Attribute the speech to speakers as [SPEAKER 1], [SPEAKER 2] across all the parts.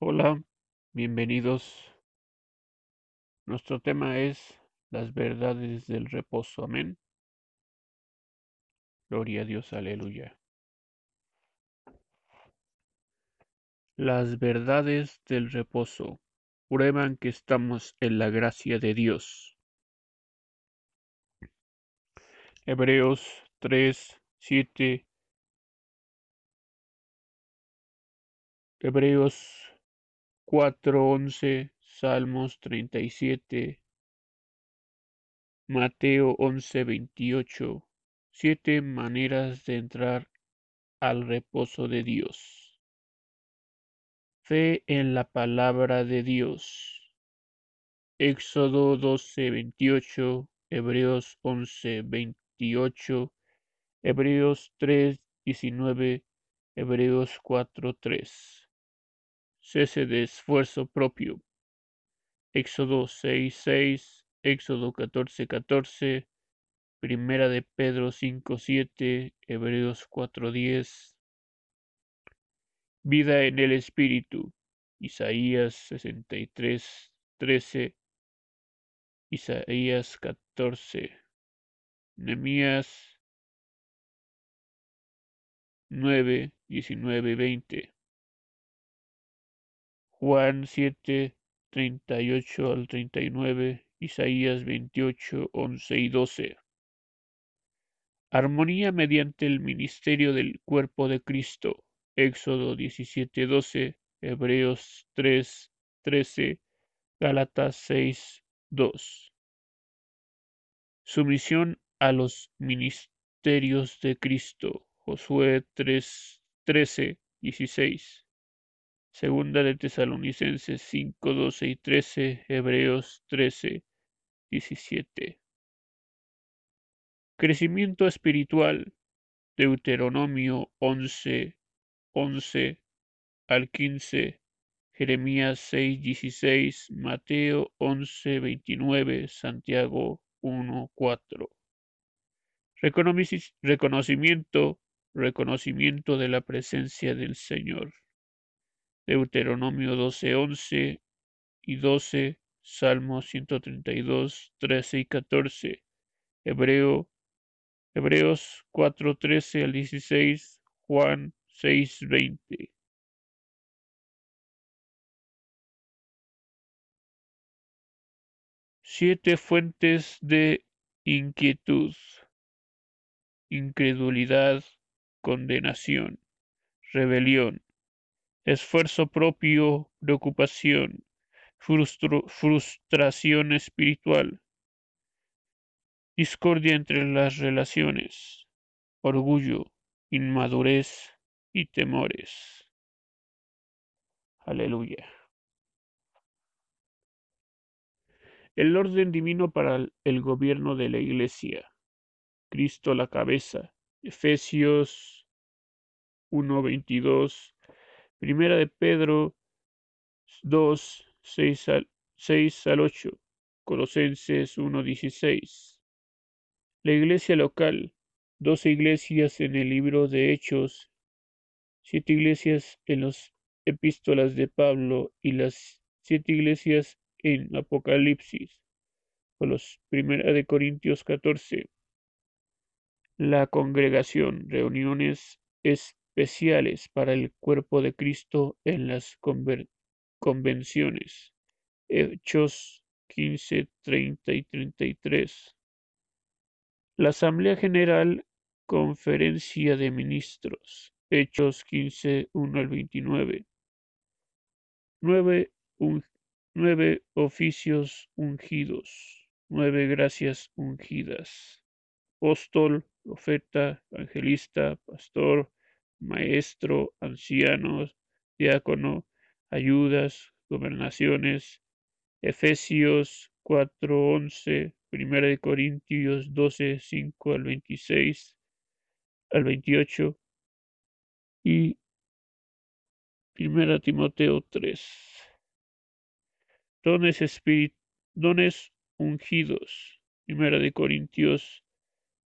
[SPEAKER 1] Hola, bienvenidos. Nuestro tema es las verdades del reposo. Amén. Gloria a Dios, aleluya. Las verdades del reposo prueban que estamos en la gracia de Dios. Hebreos 3, 7. Hebreos 4, 11. Salmos 37. Mateo 11, 28. Siete maneras de entrar al reposo de Dios. Fe en la palabra de Dios. Éxodo 12, 28. Hebreos 11, 28. Hebreos 3, 19. Hebreos 4, 3. Cese de esfuerzo propio. Éxodo 6, 6. Éxodo 14, 14. Primera de Pedro 5:7, Hebreos 4:10. Vida en el Espíritu, Isaías 63:13, Isaías 14, Nehemías 9, 19 20. Juan 7, 38 al 39, Isaías 28, 11 y 12. Armonía mediante el ministerio del cuerpo de Cristo. Éxodo 17:12, Hebreos 3:13, Gálatas 6:2. Sumisión a los ministerios de Cristo. Josué 3:13, 16. Segunda de Tesalonicenses 5:12 y 13, Hebreos 13, 17. Crecimiento espiritual. Deuteronomio 11, 11 al 15, Jeremías 6, 16, Mateo 11, 29, Santiago 1, 4. Reconocimiento, reconocimiento de la presencia del Señor. Deuteronomio 12, 11 y 12, Salmo 132, 13 y 14, Hebreo Hebreos 4:13 al 16, Juan 6:20. Siete fuentes de inquietud, incredulidad, condenación, rebelión, esfuerzo propio, preocupación, frustración espiritual, discordia entre las relaciones, orgullo, inmadurez y temores. Aleluya. El orden divino para el gobierno de la Iglesia. Cristo la cabeza. Efesios 1.22. Primera de Pedro 2, 6 al, 6 al 8. Colosenses 1.16. La iglesia local, doce iglesias en el libro de Hechos, siete iglesias en las epístolas de Pablo y las siete iglesias en Apocalipsis, los primera de Corintios 14. La congregación, reuniones especiales para el cuerpo de Cristo en las convenciones. Hechos 15, 30 y 33. La Asamblea General, Conferencia de Ministros, Hechos 15, 1 al 29. Nueve, nueve oficios ungidos, nueve gracias ungidas. Apóstol, profeta, evangelista, pastor, maestro, ancianos, diácono, ayudas, gobernaciones. Efesios 4, 11, Primera de Corintios 12, 5 al 26 al 28 y Primera Timoteo 3. Dones, dones ungidos. Primera de Corintios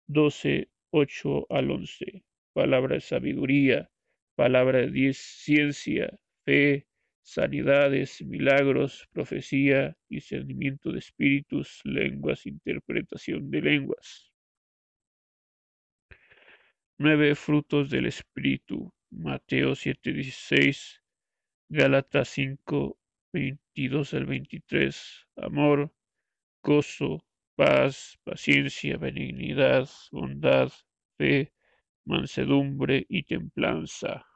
[SPEAKER 1] 12, 8 al 11. Palabra de sabiduría, palabra de ciencia, fe, sanidades, milagros, profecía, discernimiento de espíritus, lenguas, interpretación de lenguas. Nueve frutos del Espíritu. Mateo 7:16, Gálatas 5, 22 al 23. Amor, gozo, paz, paciencia, benignidad, bondad, fe, mansedumbre y templanza.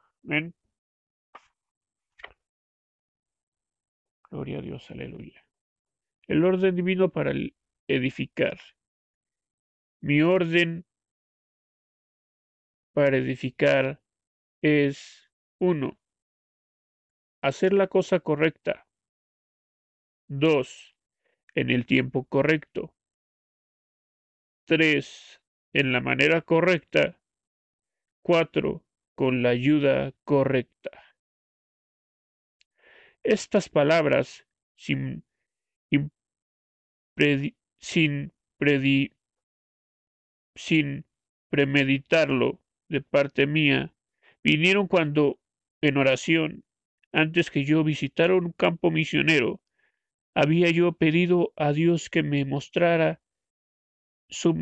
[SPEAKER 1] Gloria a Dios, aleluya. El orden divino para edificar. Mi orden para edificar es uno, Hacer la cosa correcta. 2. En el tiempo correcto. 3. En la manera correcta. 4. Con la ayuda correcta. Estas palabras, sin, sin, sin premeditarlo de parte mía, vinieron cuando, en oración, antes que yo visitara un campo misionero, había yo pedido a Dios que me mostrara su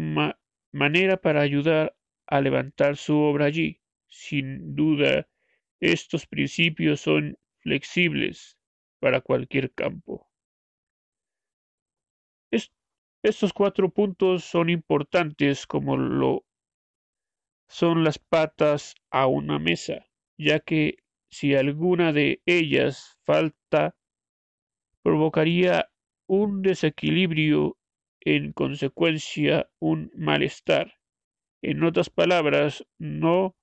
[SPEAKER 1] manera para ayudar a levantar su obra allí. Sin duda, estos principios son flexibles para cualquier campo. estos cuatro puntos son importantes como lo son las patas a una mesa, ya que si alguna de ellas falta, provocaría un desequilibrio, en consecuencia un malestar. En otras palabras, no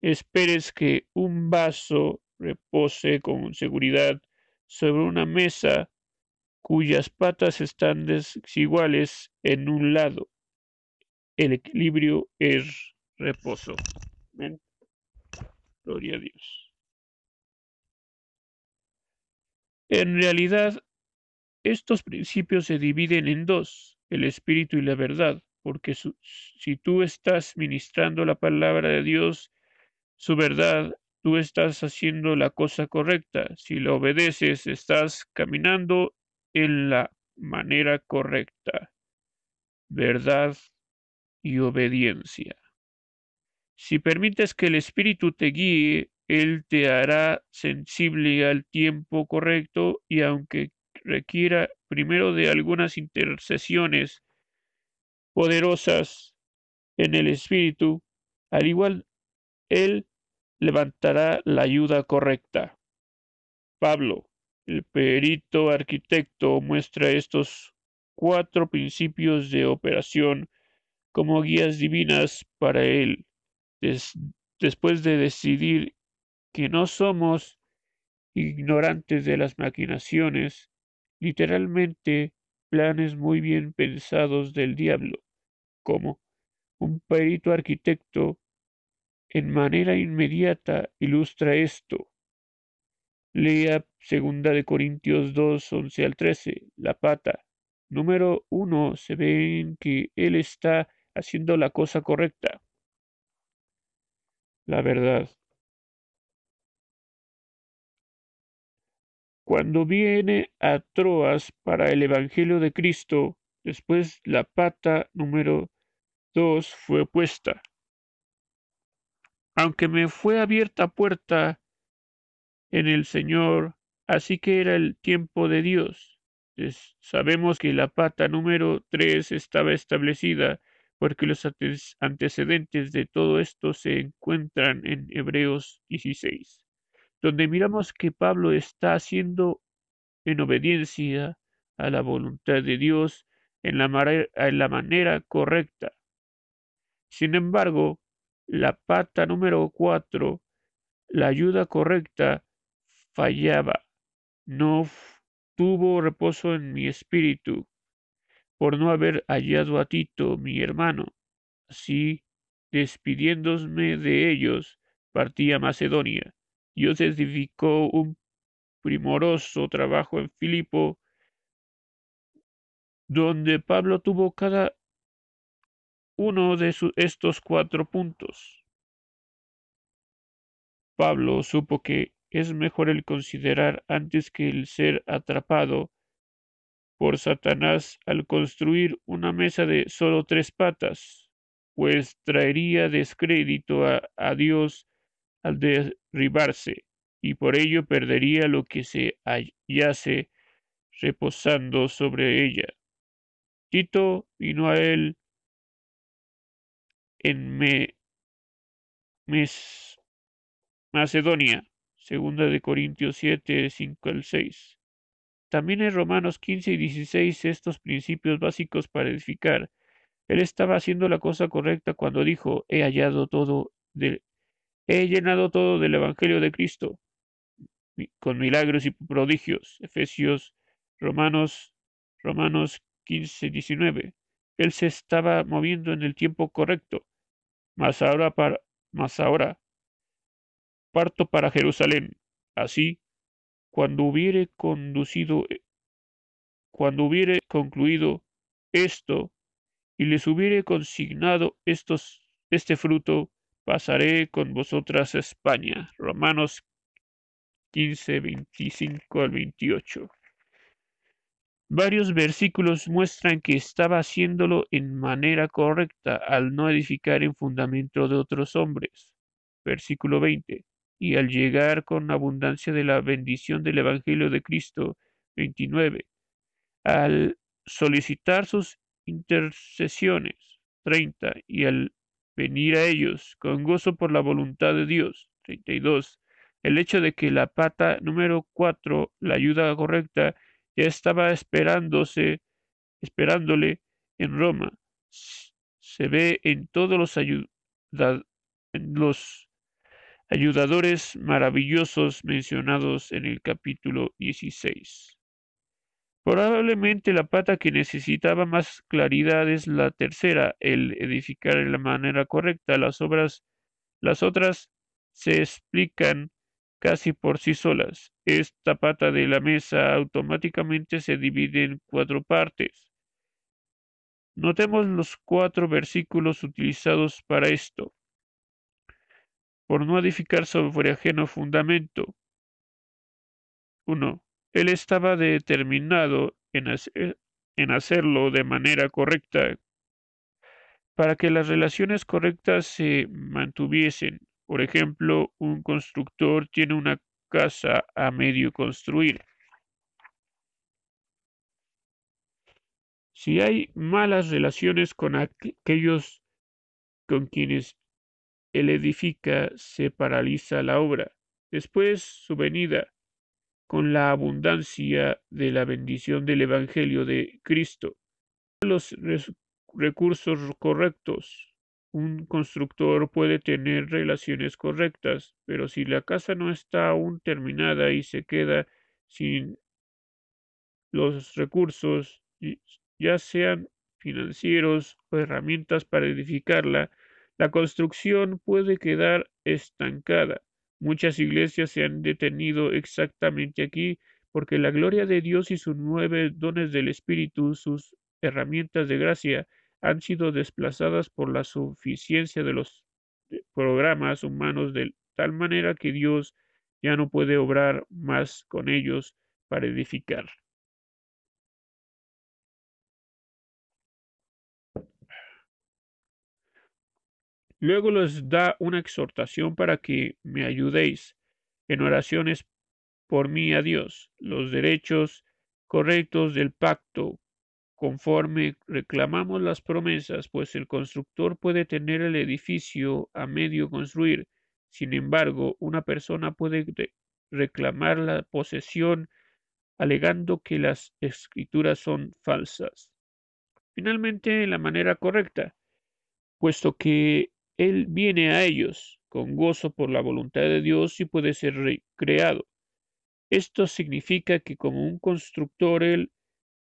[SPEAKER 1] esperes que un vaso repose con seguridad sobre una mesa cuyas patas están desiguales en un lado. El equilibrio es reposo. Gloria a Dios. En realidad, estos principios se dividen en dos, el espíritu y la verdad, porque si tú estás ministrando la palabra de Dios, su verdad, tú estás haciendo la cosa correcta. Si lo obedeces, estás caminando en la manera correcta. Verdad y obediencia. Si permites que el Espíritu te guíe, él te hará sensible al tiempo correcto y aunque requiera primero de algunas intercesiones poderosas en el Espíritu, al igual Él levantará la ayuda correcta. Pablo, el perito arquitecto, muestra estos cuatro principios de operación como guías divinas para él. después de decidir que no somos ignorantes de las maquinaciones, literalmente planes muy bien pensados del diablo, como un perito arquitecto en manera inmediata ilustra esto. Lea segunda de Corintios 2, 11 al 13, la pata. Número uno, se ven que él está haciendo la cosa correcta. La verdad. Cuando viene a Troas para el Evangelio de Cristo, después la pata número dos fue puesta. Aunque me fue abierta puerta en el Señor, así que era el tiempo de Dios. sabemos que la pata número tres estaba establecida porque los antecedentes de todo esto se encuentran en Hebreos 16 donde miramos que Pablo está haciendo en obediencia a la voluntad de Dios en la, manera correcta. Sin embargo, la pata número cuatro, la ayuda correcta, fallaba. No tuvo reposo en mi espíritu por no haber hallado a Tito, mi hermano. Así, despidiéndome de ellos, partí a Macedonia Dios edificó un primoroso trabajo en Filipo, donde Pablo tuvo cada uno de estos cuatro puntos. Pablo supo que es mejor el considerar antes que el ser atrapado por Satanás al construir una mesa de solo tres patas, pues traería descrédito a, Dios al derribarse, y por ello perdería lo que se hallase reposando sobre ella. Tito vino a él en Macedonia, segunda de Corintios 7, 5 al 6. También en Romanos 15 y 16 estos principios básicos para edificar. Él estaba haciendo la cosa correcta cuando dijo, he hallado todo del, he llenado todo del Evangelio de Cristo, con milagros y prodigios. Efesios, Romanos, Romanos 15, 19. Él se estaba moviendo en el tiempo correcto. Mas ahora, para, mas ahora parto para Jerusalén. Así, cuando hubiere conducido, eh, cuando hubiere concluido esto, y les hubiere consignado estos, este fruto, pasaré con vosotras a España. Romanos 15, 25 al 28. Varios versículos muestran que estaba haciéndolo en manera correcta al no edificar en fundamento de otros hombres. Versículo 20. Y al llegar con abundancia de la bendición del Evangelio de Cristo. 29. Al solicitar sus intercesiones. 30. Y al venir a ellos con gozo por la voluntad de Dios. 32. El hecho de que la pata número 4, la ayuda correcta, ya estaba esperándose, esperándole en Roma. Se ve en todos los, los ayudadores maravillosos mencionados en el capítulo 16. Probablemente la pata que necesitaba más claridad es la tercera, el edificar de la manera correcta. Las obras, las otras se explican casi por sí solas. Esta pata de la mesa automáticamente se divide en cuatro partes. Notemos los cuatro versículos utilizados para esto. Por no edificar sobre ajeno fundamento. 1. Él estaba determinado en, en hacerlo de manera correcta para que las relaciones correctas se mantuviesen por ejemplo, un constructor tiene una casa a medio construir. Si hay malas relaciones con aquellos con quienes él edifica, se paraliza la obra. Después su venida, con la abundancia de la bendición del Evangelio de Cristo, los recursos correctos un constructor puede tener relaciones correctas, pero si la casa no está aún terminada y se queda sin los recursos, ya sean financieros o herramientas para edificarla, la construcción puede quedar estancada. Muchas iglesias se han detenido exactamente aquí porque la gloria de Dios y sus nueve dones del Espíritu, sus herramientas de gracia, han sido desplazadas por la suficiencia de los programas humanos de tal manera que Dios ya no puede obrar más con ellos para edificar. Luego les da una exhortación para que me ayudéis en oraciones por mí a Dios, los derechos correctos del pacto conforme reclamamos las promesas, pues el constructor puede tener el edificio a medio construir. Sin embargo, una persona puede reclamar la posesión alegando que las escrituras son falsas. Finalmente, la manera correcta, puesto que Él viene a ellos con gozo por la voluntad de Dios y puede ser recreado. Esto significa que como un constructor Él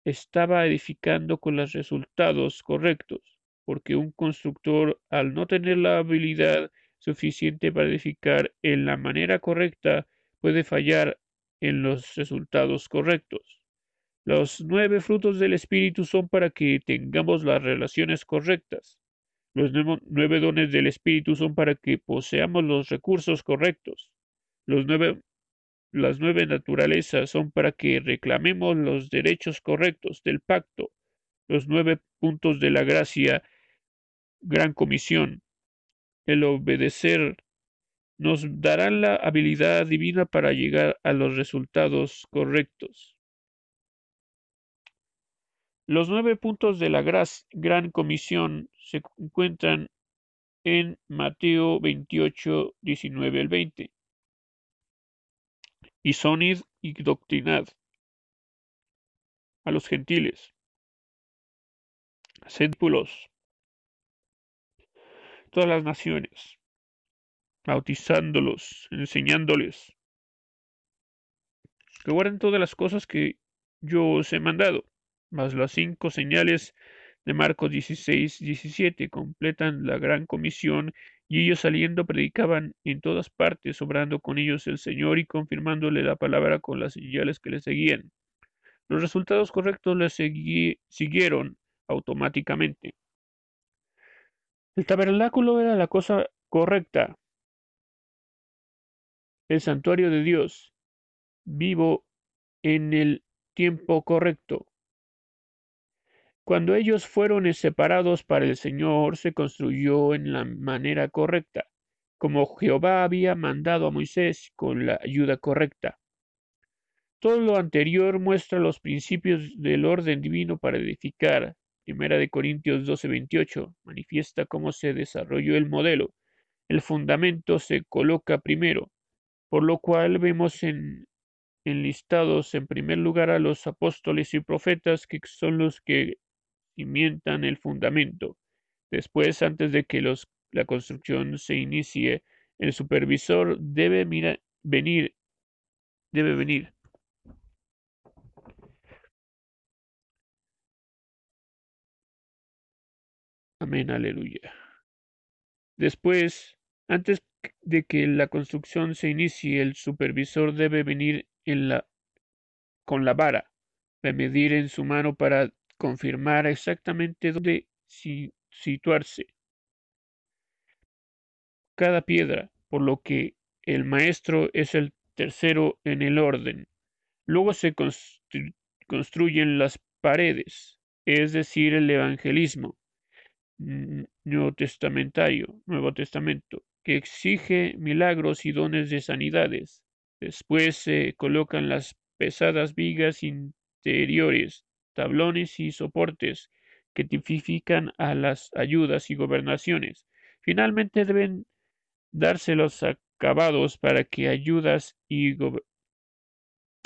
[SPEAKER 1] estaba edificando con los resultados correctos, porque un constructor, al no tener la habilidad suficiente para edificar en la manera correcta, puede fallar en los resultados correctos. Los nueve frutos del Espíritu son para que tengamos las relaciones correctas. Los nueve dones del Espíritu son para que poseamos los recursos correctos. Las nueve naturalezas son para que reclamemos los derechos correctos del pacto, los nueve puntos de la gracia, gran comisión, el obedecer nos dará la habilidad divina para llegar a los resultados correctos. Los nueve puntos de la Gran Comisión se encuentran en Mateo 28, 19 al 20. Y sonid y doctrinad a los gentiles. Sed todas las naciones bautizándolos, enseñándoles que guarden todas las cosas que yo os he mandado. Mas las cinco señales de Marcos 16, 17 completan la gran comisión y ellos saliendo predicaban en todas partes, obrando con ellos el Señor y confirmándole la palabra con las señales que le seguían. Los resultados correctos les siguieron automáticamente. El tabernáculo era la cosa correcta, el santuario de Dios, vivo en el tiempo correcto. Cuando ellos fueron separados para el Señor, se construyó en la manera correcta, como Jehová había mandado a Moisés con la ayuda correcta. Todo lo anterior muestra los principios del orden divino para edificar. Primera de Corintios 12:28 manifiesta cómo se desarrolló el modelo. El fundamento se coloca primero, por lo cual vemos en, enlistados en primer lugar a los apóstoles y profetas que son los que cimientan el fundamento. Después, antes de que los, la construcción se inicie, el supervisor debe venir, debe venir. Amén, aleluya. Después, antes de que la construcción se inicie, el supervisor debe venir en la, con la vara, de medir en su mano para confirmar exactamente dónde situarse cada piedra, por lo que el maestro es el tercero en el orden. Luego se construyen las paredes, es decir, el evangelismo nuevo testamentario, Nuevo Testamento, que exige milagros y dones de sanidades. Después se colocan las pesadas vigas interiores, tablones y soportes que tipifican a las ayudas y gobernaciones. Finalmente deben darse los acabados para que ayudas y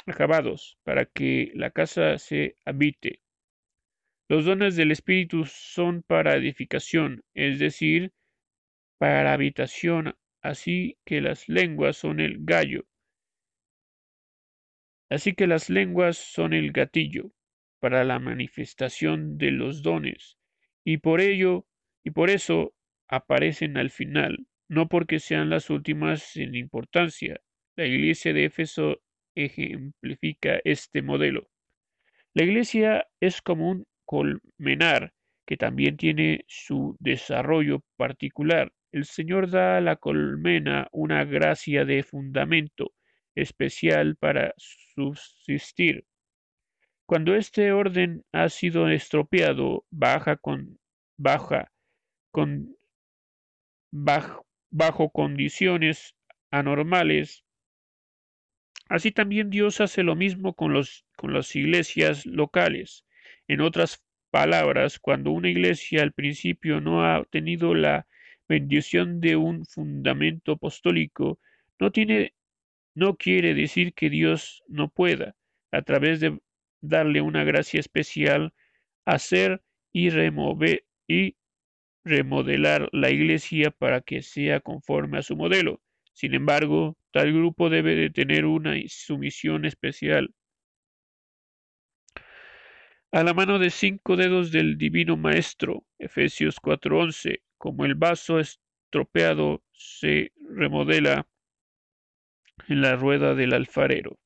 [SPEAKER 1] acabados para que la casa se habite. Los dones del Espíritu son para edificación, es decir, para habitación, así que las lenguas son el gallo. Así que las lenguas son el gatillo para la manifestación de los dones, y por ello, y por eso aparecen al final, no porque sean las últimas en importancia. La iglesia de Éfeso ejemplifica este modelo. La iglesia es como un colmenar que también tiene su desarrollo particular. El Señor da a la colmena una gracia de fundamento especial para subsistir. Cuando este orden ha sido estropeado, baja con baja con bajo condiciones anormales. Así también Dios hace lo mismo con, los, con las iglesias locales. En otras palabras, cuando una iglesia al principio no ha tenido la bendición de un fundamento apostólico no tiene no quiere decir que Dios no pueda, a través de darle una gracia especial, hacer y remover y remodelar la iglesia para que sea conforme a su modelo. Sin embargo, tal grupo debe de tener una sumisión especial. A la mano de cinco dedos del Divino Maestro, Efesios 4:11, como el vaso estropeado se remodela en la rueda del alfarero.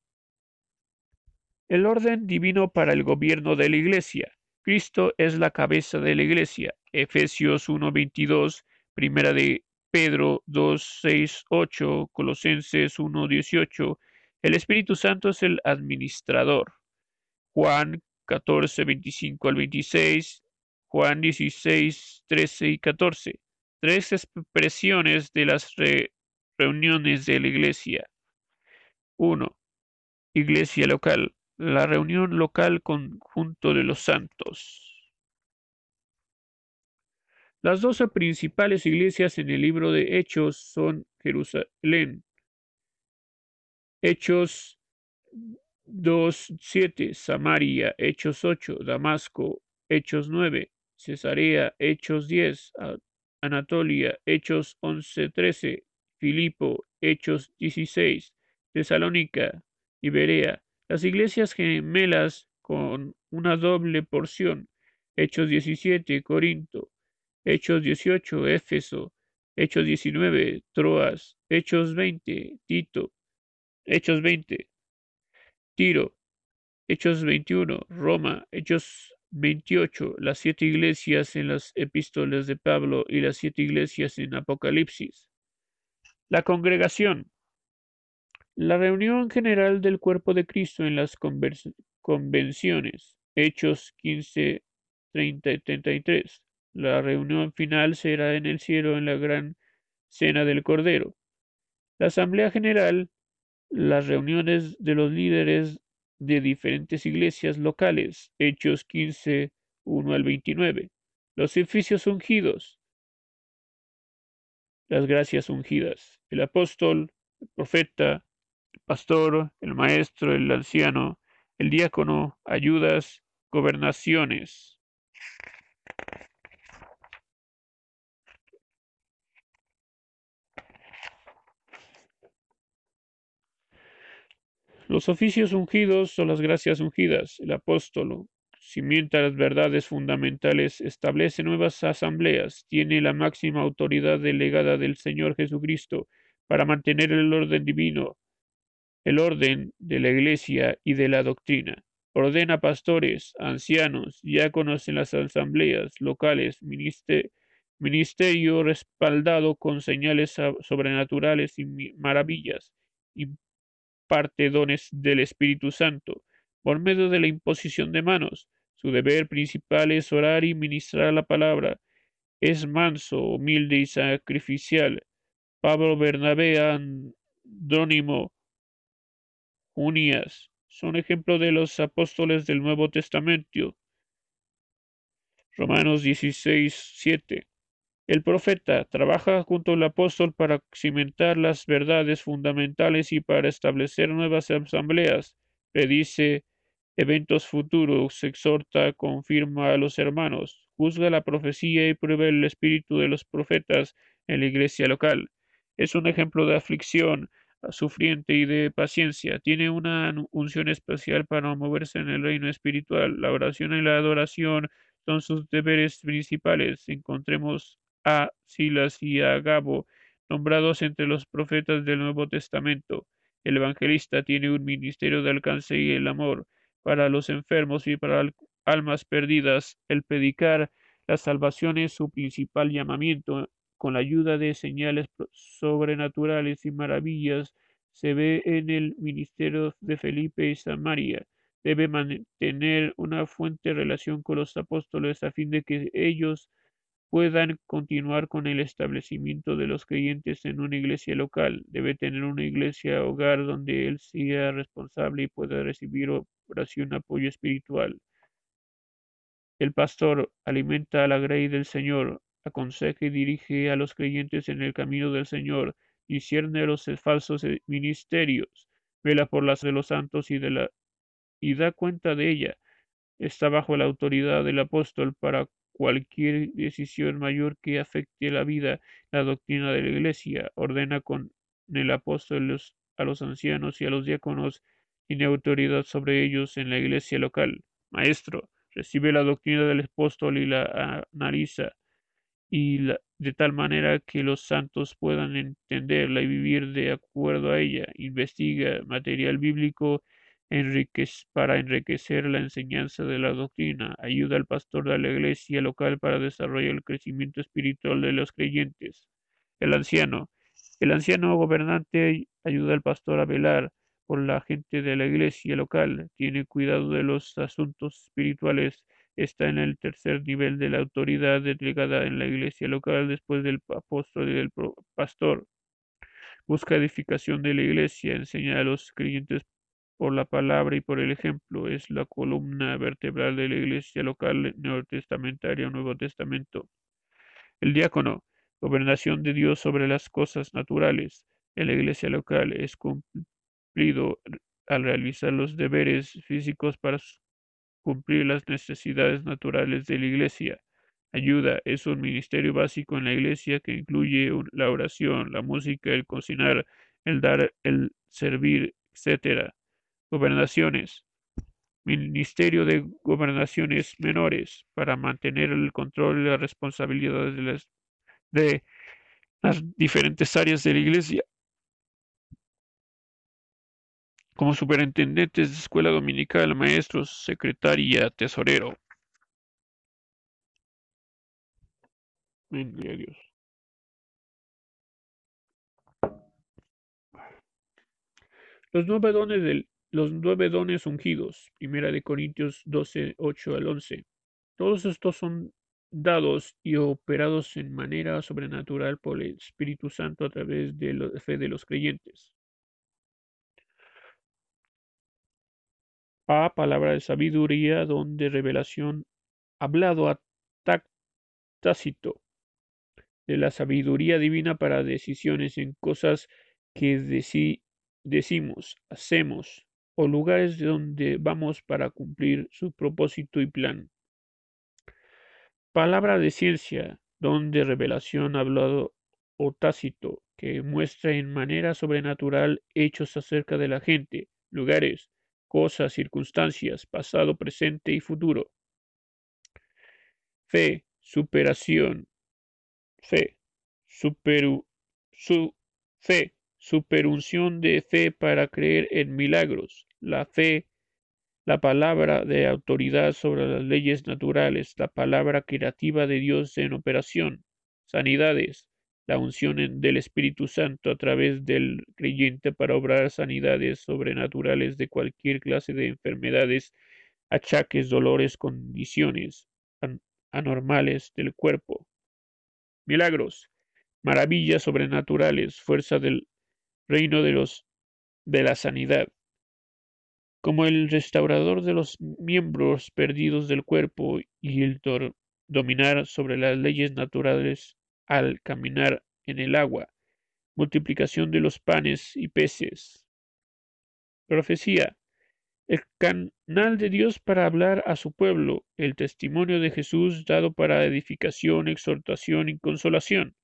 [SPEAKER 1] El orden divino para el gobierno de la Iglesia. Cristo es la cabeza de la Iglesia. Efesios 1:22, Primera de Pedro 2, 6, 8, Colosenses 1, 18, El Espíritu Santo es el administrador. Juan 14, 25 al 26, Juan 16, 13 y 14. Tres expresiones de las reuniones de la iglesia. 1. Iglesia local. La reunión local conjunto de los santos. Las doce principales iglesias en el libro de Hechos son Jerusalén, Hechos 2.7, Samaria, Hechos 8, Damasco, Hechos 9, Cesarea, Hechos 10, Anatolia, Hechos 11.13, Filipo, Hechos 16, Tesalónica y Berea. Las iglesias gemelas con una doble porción, Hechos 17, Corinto, Hechos 18, Éfeso, Hechos 19, Troas, Hechos 20, Tito, Hechos 20, Tiro, Hechos 21, Roma, Hechos 28, las siete iglesias en las epístolas de Pablo y las siete iglesias en Apocalipsis. La congregación. La reunión general del cuerpo de Cristo en las convenciones. Hechos 15, 30 y 33. La reunión final será en el cielo en la gran cena del Cordero. La Asamblea General, las reuniones de los líderes de diferentes iglesias locales, Hechos 15, 1 al 29. Los oficios ungidos, las gracias ungidas, el apóstol, el profeta, el pastor, el maestro, el anciano, el diácono, ayudas, gobernaciones. Los oficios ungidos son las gracias ungidas. El apóstolo cimienta las verdades fundamentales, establece nuevas asambleas, tiene la máxima autoridad delegada del Señor Jesucristo para mantener el orden divino, el orden de la Iglesia y de la doctrina. Ordena pastores, ancianos, diáconos en las asambleas locales, ministerio respaldado con señales sobrenaturales y maravillas, parte dones del Espíritu Santo, por medio de la imposición de manos. Su deber principal es orar y ministrar la palabra. Es manso, humilde y sacrificial. Pablo Bernabé Andrónimo Unías son ejemplos de los apóstoles del Nuevo Testamento. Romanos 16, 7. El profeta trabaja junto al apóstol para cimentar las verdades fundamentales y para establecer nuevas asambleas, predice eventos futuros, exhorta, confirma a los hermanos, juzga la profecía y prueba el espíritu de los profetas en la iglesia local. Es un ejemplo de aflicción sufriente y de paciencia. Tiene una unción especial para moverse en el reino espiritual. La oración y la adoración son sus deberes principales. Encontremos a Silas y a Gabo, nombrados entre los profetas del Nuevo Testamento. El evangelista tiene un ministerio de alcance y el amor para los enfermos y para almas perdidas. El predicar la salvación es su principal llamamiento. Con la ayuda de señales sobrenaturales y maravillas se ve en el ministerio de Felipe y Samaria. Debe mantener una fuente relación con los apóstoles a fin de que ellos puedan continuar con el establecimiento de los creyentes en una iglesia local. Debe tener una iglesia hogar donde él sea responsable y pueda recibir oración, apoyo espiritual. El pastor alimenta a la grey del Señor, aconseja y dirige a los creyentes en el camino del Señor, discierne los falsos ministerios, vela por las de los santos y de la y da cuenta de ella. Está bajo la autoridad del apóstol para cualquier decisión mayor que afecte la vida, la doctrina de la Iglesia, ordena con el apóstol a los ancianos y a los diáconos, tiene autoridad sobre ellos en la Iglesia local. Maestro, recibe la doctrina del apóstol y la analiza, y de tal manera que los santos puedan entenderla y vivir de acuerdo a ella. Investiga material bíblico para enriquecer la enseñanza de la doctrina, ayuda al pastor de la iglesia local para desarrollar el crecimiento espiritual de los creyentes. El anciano. El anciano gobernante ayuda al pastor a velar por la gente de la iglesia local, tiene cuidado de los asuntos espirituales, está en el tercer nivel de la autoridad delegada en la iglesia local después del apóstol y del pastor. Busca edificación de la iglesia, enseña a los creyentes por la palabra y por el ejemplo. Es la columna vertebral de la iglesia local neotestamentaria o Nuevo Testamento. El diácono, gobernación de Dios sobre las cosas naturales. En la iglesia local es cumplido al realizar los deberes físicos para cumplir las necesidades naturales de la iglesia. Ayuda es un ministerio básico en la iglesia que incluye la oración, la música, el cocinar, el dar, el servir, etc. Gobernaciones. Ministerio de Gobernaciones Menores para mantener el control y las responsabilidades de las, de las diferentes áreas de la Iglesia. Como superintendentes de escuela dominical, maestros, secretaria, tesorero. Dios. Los nueve dones del los nueve dones ungidos, Primera de Corintios 12, 8 al 11. Todos estos son dados y operados en manera sobrenatural por el Espíritu Santo a través de la fe de los creyentes. A. Palabra de sabiduría, don de revelación, hablado a Tácito, de la sabiduría divina para decisiones en cosas que decimos, hacemos, o lugares de donde vamos para cumplir su propósito y plan. Palabra de ciencia, don de revelación hablado o tácito, que muestra en manera sobrenatural hechos acerca de la gente, lugares, cosas, circunstancias, pasado, presente y futuro. Fe, superación, fe, superu, su, fe, superunción de fe para creer en milagros, la fe, la palabra de autoridad sobre las leyes naturales, la palabra creativa de Dios en operación, sanidades, la unción del Espíritu Santo a través del creyente para obrar sanidades sobrenaturales de cualquier clase de enfermedades, achaques, dolores, condiciones anormales del cuerpo. Milagros, maravillas sobrenaturales, fuerza del reino de los de la sanidad, como el restaurador de los miembros perdidos del cuerpo y el dominar sobre las leyes naturales al caminar en el agua, multiplicación de los panes y peces. Profecía. El canal de Dios para hablar a su pueblo, el testimonio de Jesús dado para edificación, exhortación y consolación,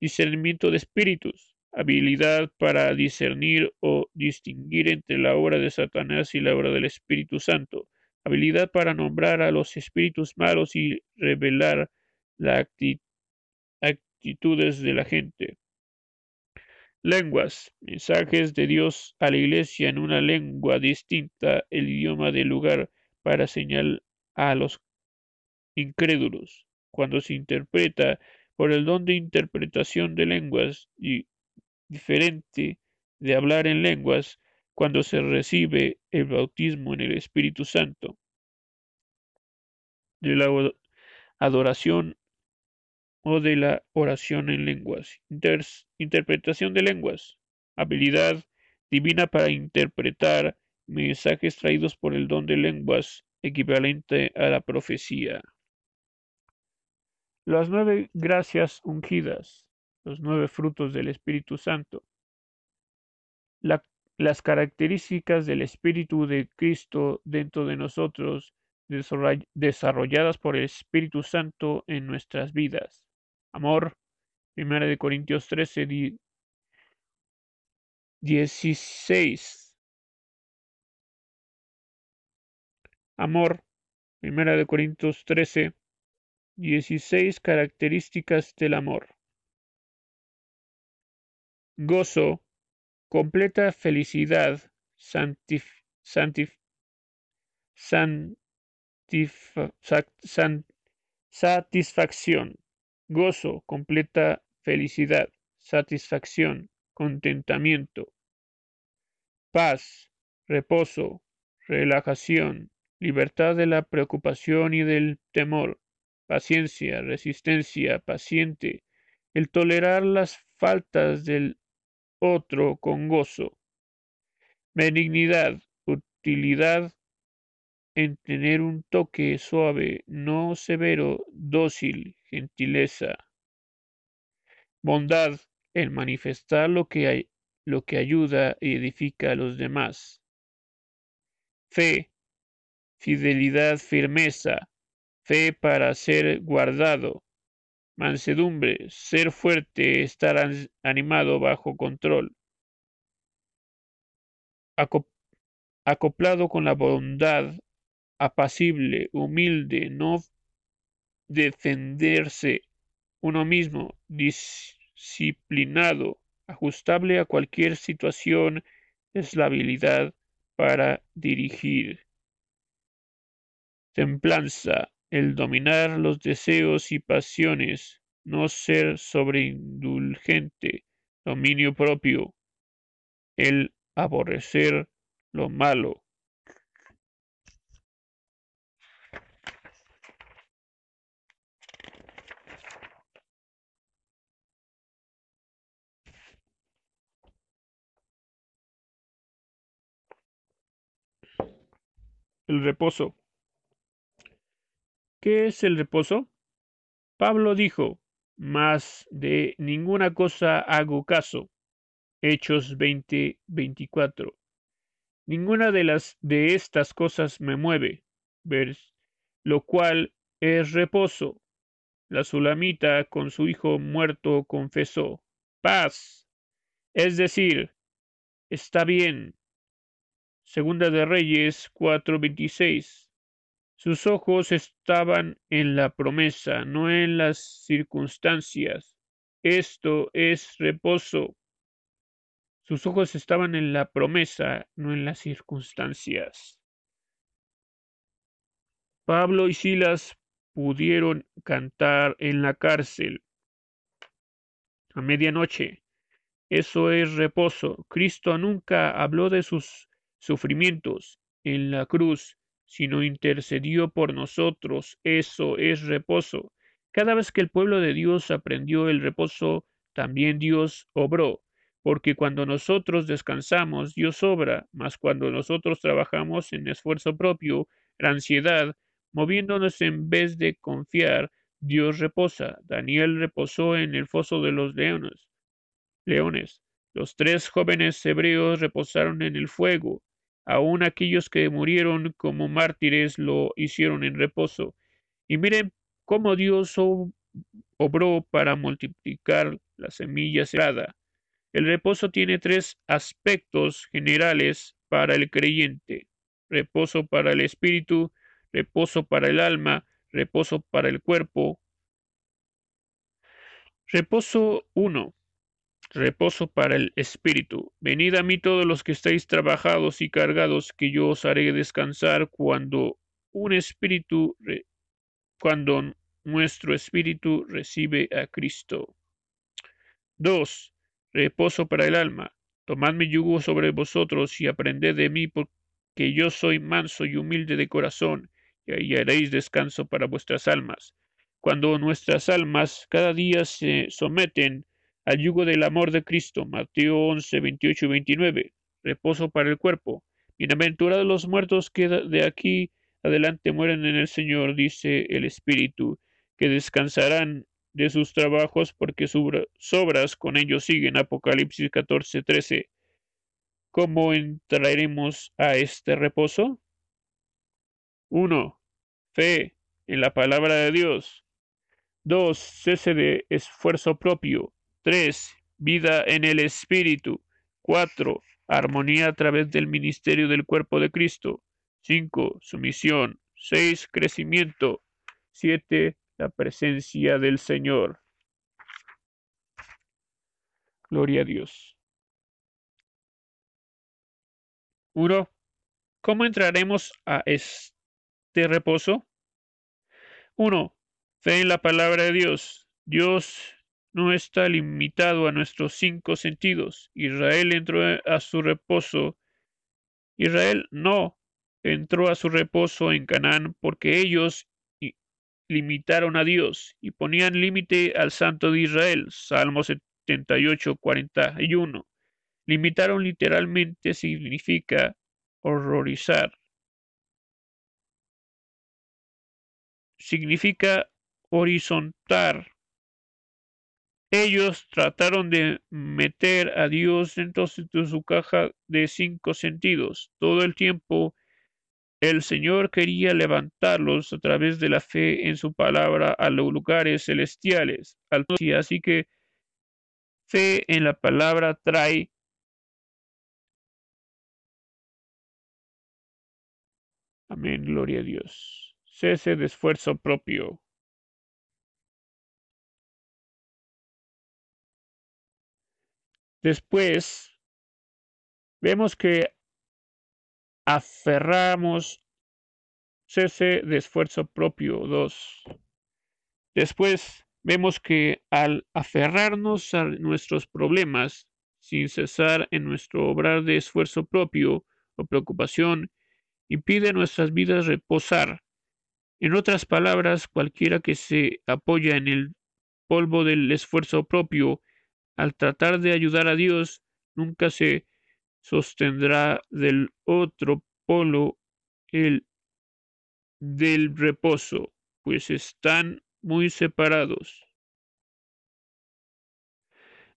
[SPEAKER 1] discernimiento de espíritus, habilidad para discernir o distinguir entre la obra de Satanás y la obra del Espíritu Santo, habilidad para nombrar a los espíritus malos y revelar las actitudes de la gente. Lenguas, mensajes de Dios a la iglesia en una lengua distinta, el idioma del lugar, para señalar a los incrédulos. Cuando se interpreta por el don de interpretación de lenguas y diferente de hablar en lenguas cuando se recibe el bautismo en el Espíritu Santo, de la adoración o de la oración en lenguas. interpretación de lenguas, habilidad divina para interpretar mensajes traídos por el don de lenguas equivalente a la profecía. Las nueve gracias ungidas los nueve frutos del Espíritu Santo. las características del Espíritu de Cristo dentro de nosotros, desarrolladas por el Espíritu Santo en nuestras vidas. Amor, 1 de Corintios 13, 16. Amor, 1 de Corintios 13, 16 características del amor gozo, completa felicidad, satisfacción, gozo, completa felicidad, satisfacción, contentamiento. paz, reposo, relajación, libertad de la preocupación y del temor, paciencia, resistencia, paciente, el tolerar las faltas del otro con gozo, benignidad, utilidad en tener un toque suave, no severo, dócil, gentileza, bondad, en manifestar lo que, lo que ayuda y edifica a los demás, fe, fidelidad, firmeza, fe para ser guardado, mansedumbre, ser fuerte, estar animado bajo control, acoplado con la bondad, apacible, humilde, no defenderse uno mismo, disciplinado, ajustable a cualquier situación, es la habilidad para dirigir. Templanza, el dominar los deseos y pasiones, no ser sobreindulgente, dominio propio, el aborrecer lo malo. El reposo. ¿Qué es el reposo? Pablo dijo, más de ninguna cosa hago caso. Hechos 20, 24. Ninguna de las de estas cosas me mueve, lo cual es reposo. La sulamita con su hijo muerto confesó, paz, es decir, está bien. Segunda de Reyes 4:26. Sus ojos estaban en la promesa, no en las circunstancias. Esto es reposo. Sus ojos estaban en la promesa, no en las circunstancias. Pablo y Silas pudieron cantar en la cárcel a medianoche. Eso es reposo. Cristo nunca habló de sus sufrimientos en la cruz, sino intercedió por nosotros. Eso es reposo. Cada vez que el pueblo de Dios aprendió el reposo, también Dios obró porque cuando nosotros descansamos, Dios obra, mas cuando nosotros trabajamos en esfuerzo propio, la ansiedad, moviéndonos en vez de confiar, Dios reposa. Daniel reposó en el foso de los leones. Leones. Los tres jóvenes hebreos reposaron en el fuego. Aun aquellos que murieron como mártires lo hicieron en reposo. Y miren cómo Dios obró para multiplicar la semilla cerrada. El reposo tiene tres aspectos generales para el creyente. Reposo para el espíritu, reposo para el alma, reposo para el cuerpo. Reposo 1. Reposo para el espíritu. Venid a mí todos los que estáis trabajados y cargados, que yo os haré descansar cuando un espíritu, cuando nuestro espíritu recibe a Cristo. 2 reposo para el alma. Tomad mi yugo sobre vosotros y aprended de mí, porque yo soy manso y humilde de corazón, y hallaréis descanso para vuestras almas. Cuando nuestras almas cada día se someten al yugo del amor de Cristo, Mateo 11, 28 y 29, reposo para el cuerpo. Bienaventurados los muertos que de aquí adelante mueren en el Señor, dice el Espíritu, que descansarán de sus trabajos porque sus obras con ellos siguen. Apocalipsis 14, 13. ¿Cómo entraremos a este reposo? 1. Fe en la palabra de Dios. 2. Cese de esfuerzo propio. 3. Vida en el Espíritu. 4. Armonía a través del ministerio del cuerpo de Cristo. 5. Sumisión. 6. Crecimiento. 7 la presencia del Señor. Gloria a Dios. Uno, ¿cómo entraremos a este reposo? Uno, fe en la palabra de Dios. Dios no está limitado a nuestros cinco sentidos. Israel entró a su reposo Israel no entró a su reposo en Canaán porque ellos limitaron a Dios y ponían límite al Santo de Israel. Salmo 78, 41. Limitaron literalmente significa horrorizar. Significa horizontal. Ellos trataron de meter a Dios dentro de su caja de cinco sentidos. Todo el tiempo el Señor quería levantarlos a través de la fe en su palabra a los lugares celestiales. Así que fe en la palabra trae Amén, gloria a Dios. Cese de esfuerzo propio. Después, vemos que aferramos cese de esfuerzo propio. Dos. Después, vemos que al aferrarnos a nuestros problemas sin cesar en nuestro obrar de esfuerzo propio o preocupación, impide nuestras vidas reposar. En otras palabras, cualquiera que se apoya en el polvo del esfuerzo propio al tratar de ayudar a Dios, nunca se sostendrá del otro polo el del reposo, pues están muy separados.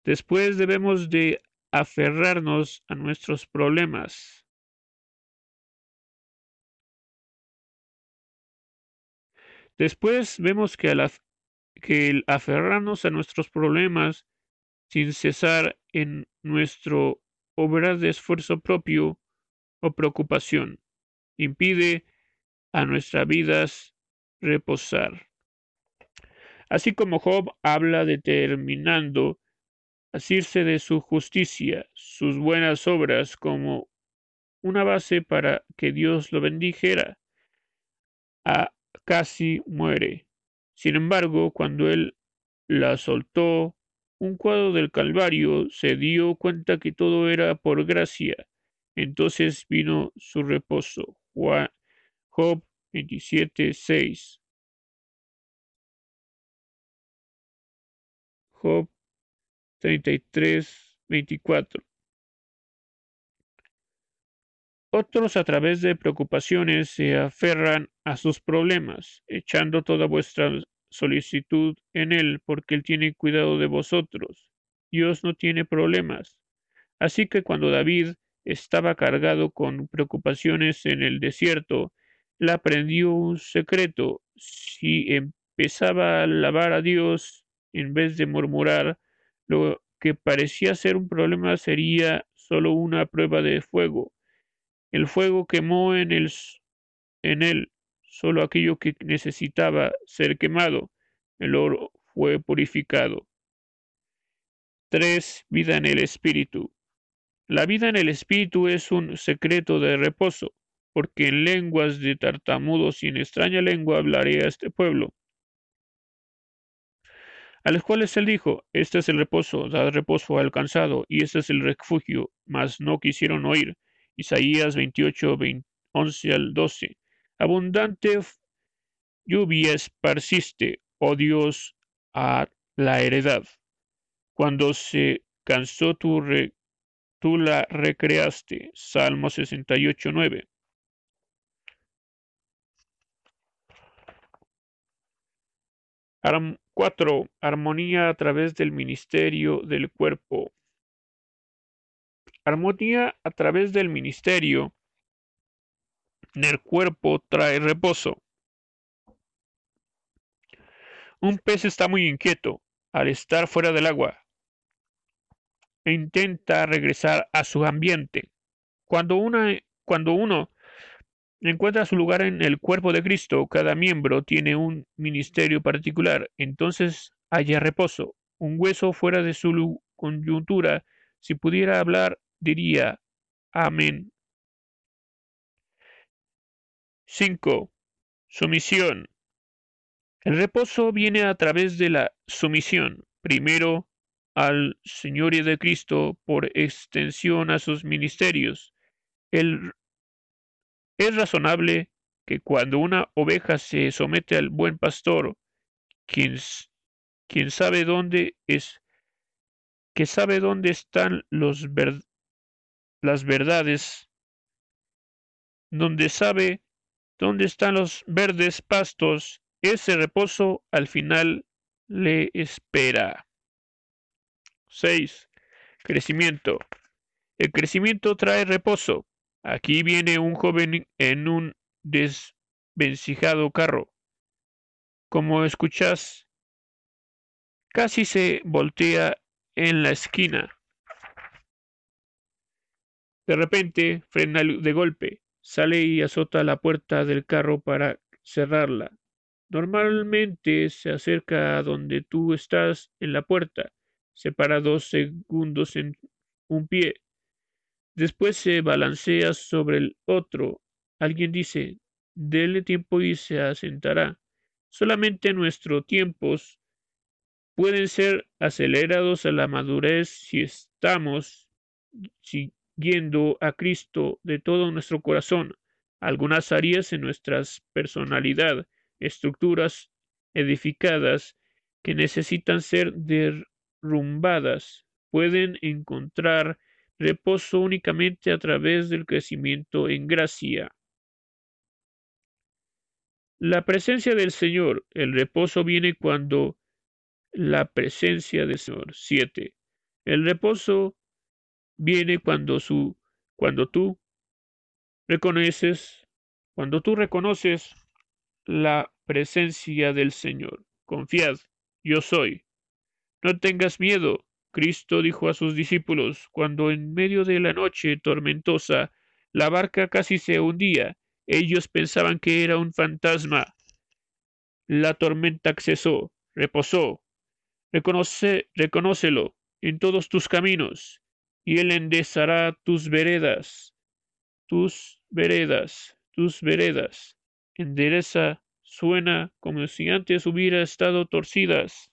[SPEAKER 1] Después debemos de aferrarnos a nuestros problemas. Después vemos que, que el aferrarnos a nuestros problemas sin cesar en nuestro obrar de esfuerzo propio o preocupación impide a nuestras vidas reposar. Así como Job habla determinando asirse de su justicia, sus buenas obras como una base para que Dios lo bendijera, a casi muere. Sin embargo, cuando él la soltó, un cuadro del Calvario se dio cuenta que todo era por gracia. Entonces vino su reposo. Juan, Job 27, 6. Job 33, 24. Otros a través de preocupaciones se aferran a sus problemas, echando toda vuestra solicitud en Él, porque Él tiene cuidado de vosotros. Dios no tiene problemas. Así que cuando David estaba cargado con preocupaciones en el desierto, él aprendió un secreto. Si empezaba a alabar a Dios en vez de murmurar, lo que parecía ser un problema sería solo una prueba de fuego. El fuego quemó en, el, en él solo aquello que necesitaba ser quemado. El oro fue purificado. 3. Vida en el Espíritu. La vida en el Espíritu es un secreto de reposo, porque en lenguas de tartamudos y en extraña lengua hablaré a este pueblo. A los cuales él dijo, Este es el reposo, dad reposo al cansado, y este es el refugio, mas no quisieron oír. Isaías 28, 11 al 12. Abundante lluvia esparciste, oh Dios, a la heredad. Cuando se cansó tú, tú la recreaste. Salmo 68, 9. Arm 4. Armonía a través del ministerio del cuerpo. Armonía a través del ministerio el cuerpo trae reposo. Un pez está muy inquieto al estar fuera del agua e intenta regresar a su ambiente. Cuando, una, cuando uno encuentra su lugar en el cuerpo de Cristo, cada miembro tiene un ministerio particular, entonces haya reposo. Un hueso fuera de su coyuntura, si pudiera hablar, diría Amén. 5. Sumisión. El reposo viene a través de la sumisión, primero al Señor y de Cristo, por extensión a sus ministerios. Es razonable que cuando una oveja se somete al buen pastor, quien, quien sabe dónde es, que sabe dónde están los las verdades, donde sabe dónde están los verdes pastos, ese reposo al final le espera. 6. Crecimiento. El crecimiento trae reposo. Aquí viene un joven en un desvencijado carro. Como escuchas, casi se voltea en la esquina. De repente frena de golpe, sale y azota la puerta del carro para cerrarla. Normalmente se acerca a donde tú estás en la puerta, se para dos segundos en un pie, después se balancea sobre el otro. Alguien dice, dele tiempo y se asentará. Solamente nuestros tiempos pueden ser acelerados a la madurez si estamos siguiendo a Cristo de todo nuestro corazón. Algunas áreas en nuestra personalidad estructuras edificadas que necesitan ser derrumbadas pueden encontrar reposo únicamente a través del crecimiento en gracia. La presencia del Señor, el reposo viene cuando la presencia del Señor. 7. El reposo viene cuando su cuando tú reconoces cuando tú reconoces la presencia del Señor. Confiad, yo soy. No tengas miedo. Cristo dijo a sus discípulos, cuando en medio de la noche tormentosa la barca casi se hundía, ellos pensaban que era un fantasma. La tormenta cesó, reposó. Reconoce, reconócelo en todos tus caminos, y él enderezará tus veredas, tus veredas, tus veredas endereza suena como si antes hubiera estado torcidas.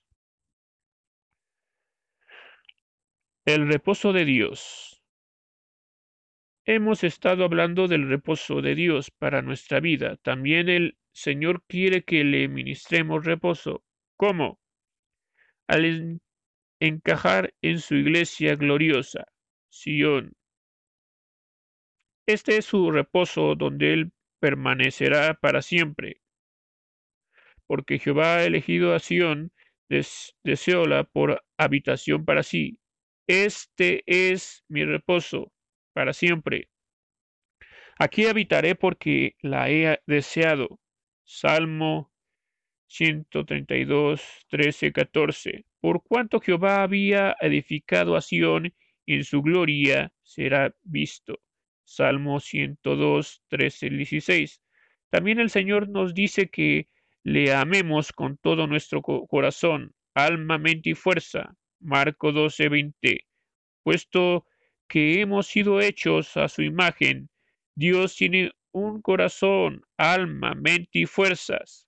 [SPEAKER 1] El reposo de Dios. Hemos estado hablando del reposo de Dios para nuestra vida. También el Señor quiere que le ministremos reposo. ¿Cómo? Al encajar en su iglesia gloriosa, Sion. Este es su reposo donde Él permanecerá para siempre. Porque Jehová ha elegido a Sión, deseóla por habitación para sí. Este es mi reposo para siempre. Aquí habitaré porque la he deseado. Salmo 132, 13, 14. Por cuanto Jehová había edificado a Sión, en su gloria será visto. Salmo 102, 13, 16. También el Señor nos dice que le amemos con todo nuestro corazón, alma, mente y fuerza. Marco 12, 20. Puesto que hemos sido hechos a su imagen, Dios tiene un corazón, alma, mente y fuerzas.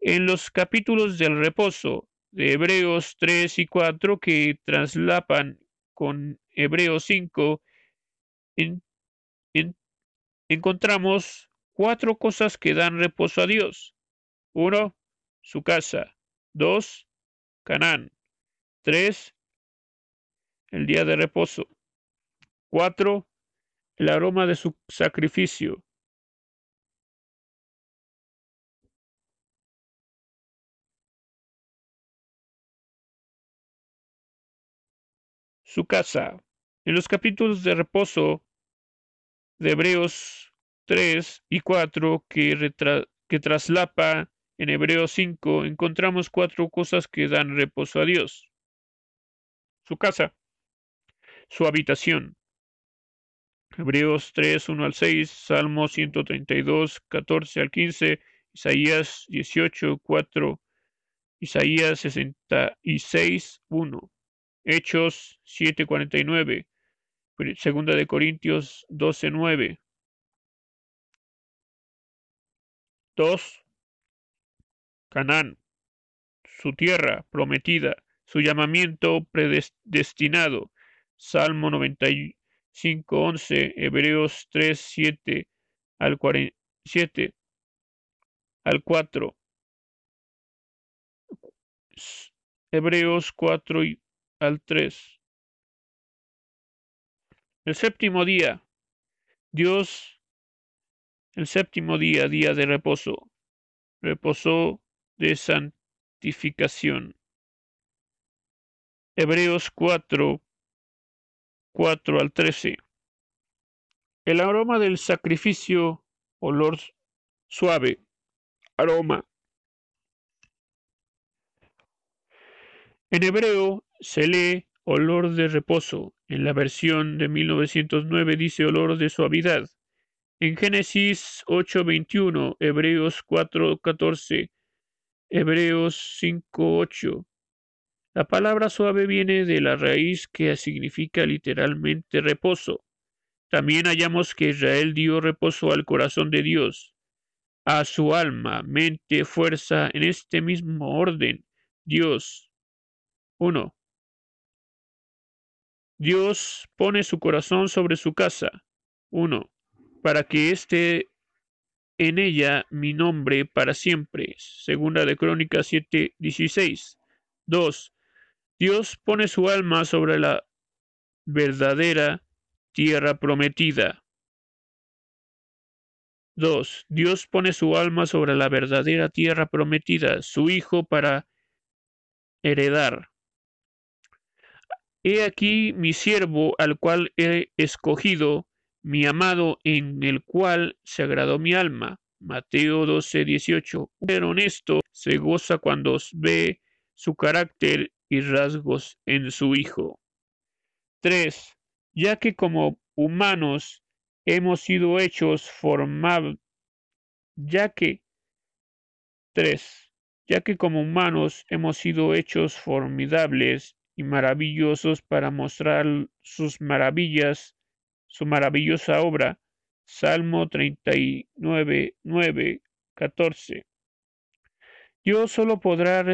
[SPEAKER 1] En los capítulos del reposo de Hebreos 3 y 4 que traslapan con Hebreos 5, en encontramos cuatro cosas que dan reposo a Dios. Uno, su casa. Dos, Canaán. Tres, el día de reposo. Cuatro, el aroma de su sacrificio. Su casa. En los capítulos de reposo de Hebreos 3 y 4 que, que traslapa en Hebreos 5, encontramos cuatro cosas que dan reposo a Dios. Su casa, su habitación. Hebreos 3, 1 al 6, Salmo 132, 14 al 15, Isaías 18, 4, Isaías 66, 1, Hechos 7, 49, Segunda de Corintios 12:9. 2. Canaán, su tierra prometida, su llamamiento predestinado. Salmo 95:11, Hebreos 3:7, al 47, al 4. Hebreos 4 y al 3. El séptimo día, Dios, el séptimo día, día de reposo, reposó de santificación. Hebreos 4, 4 al 13. El aroma del sacrificio, olor suave, aroma. En hebreo se lee olor de reposo. En la versión de 1909 dice olor de suavidad. En Génesis 8:21, Hebreos 4:14, Hebreos 5:8. La palabra suave viene de la raíz que significa literalmente reposo. También hallamos que Israel dio reposo al corazón de Dios, a su alma, mente, fuerza, en este mismo orden. Dios. 1. Dios pone su corazón sobre su casa. 1. Para que esté en ella mi nombre para siempre. Segunda de Crónicas 7:16. 2. Dios pone su alma sobre la verdadera tierra prometida. 2. Dios pone su alma sobre la verdadera tierra prometida, su Hijo para heredar. He aquí mi siervo al cual he escogido, mi amado en el cual se agradó mi alma. Mateo 12, 18. Pero honesto se goza cuando ve su carácter y rasgos en su Hijo. 3 ya que como humanos hemos sido hechos formados, ya que tres, ya que como humanos hemos sido hechos formidables y maravillosos para mostrar sus maravillas, su maravillosa obra. Salmo 39, 9, 14. Dios solo podrá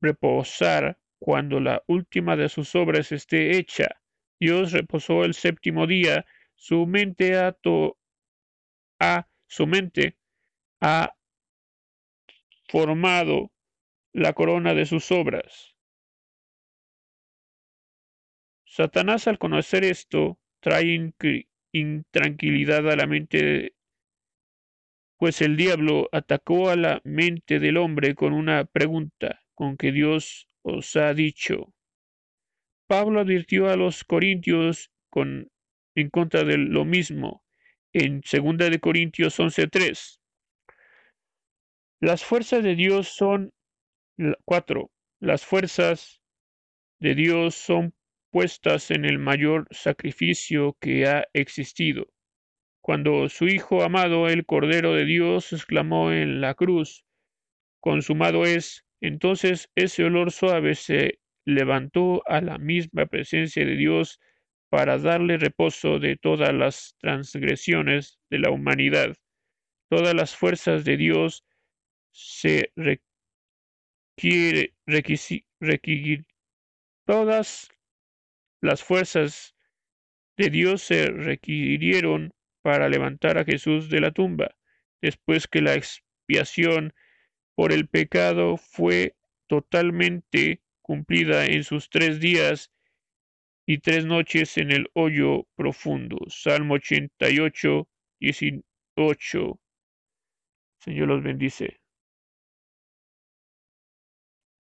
[SPEAKER 1] reposar cuando la última de sus obras esté hecha Dios reposó el séptimo día, su mente a, a su mente ha formado la corona de sus obras. Satanás al conocer esto trae intranquilidad a la mente, pues el diablo atacó a la mente del hombre con una pregunta, con que Dios os ha dicho. Pablo advirtió a los corintios con, en contra de lo mismo en 2 de Corintios 11:3. Las fuerzas de Dios son cuatro. Las fuerzas de Dios son puestas en el mayor sacrificio que ha existido. Cuando su Hijo amado, el Cordero de Dios, exclamó en la cruz, consumado es, entonces ese olor suave se levantó a la misma presencia de Dios para darle reposo de todas las transgresiones de la humanidad. Todas las fuerzas de Dios se requiere, todas las fuerzas de Dios se requirieron para levantar a Jesús de la tumba, después que la expiación por el pecado fue totalmente cumplida en sus tres días y tres noches en el hoyo profundo. Salmo 88, 18. Señor los bendice.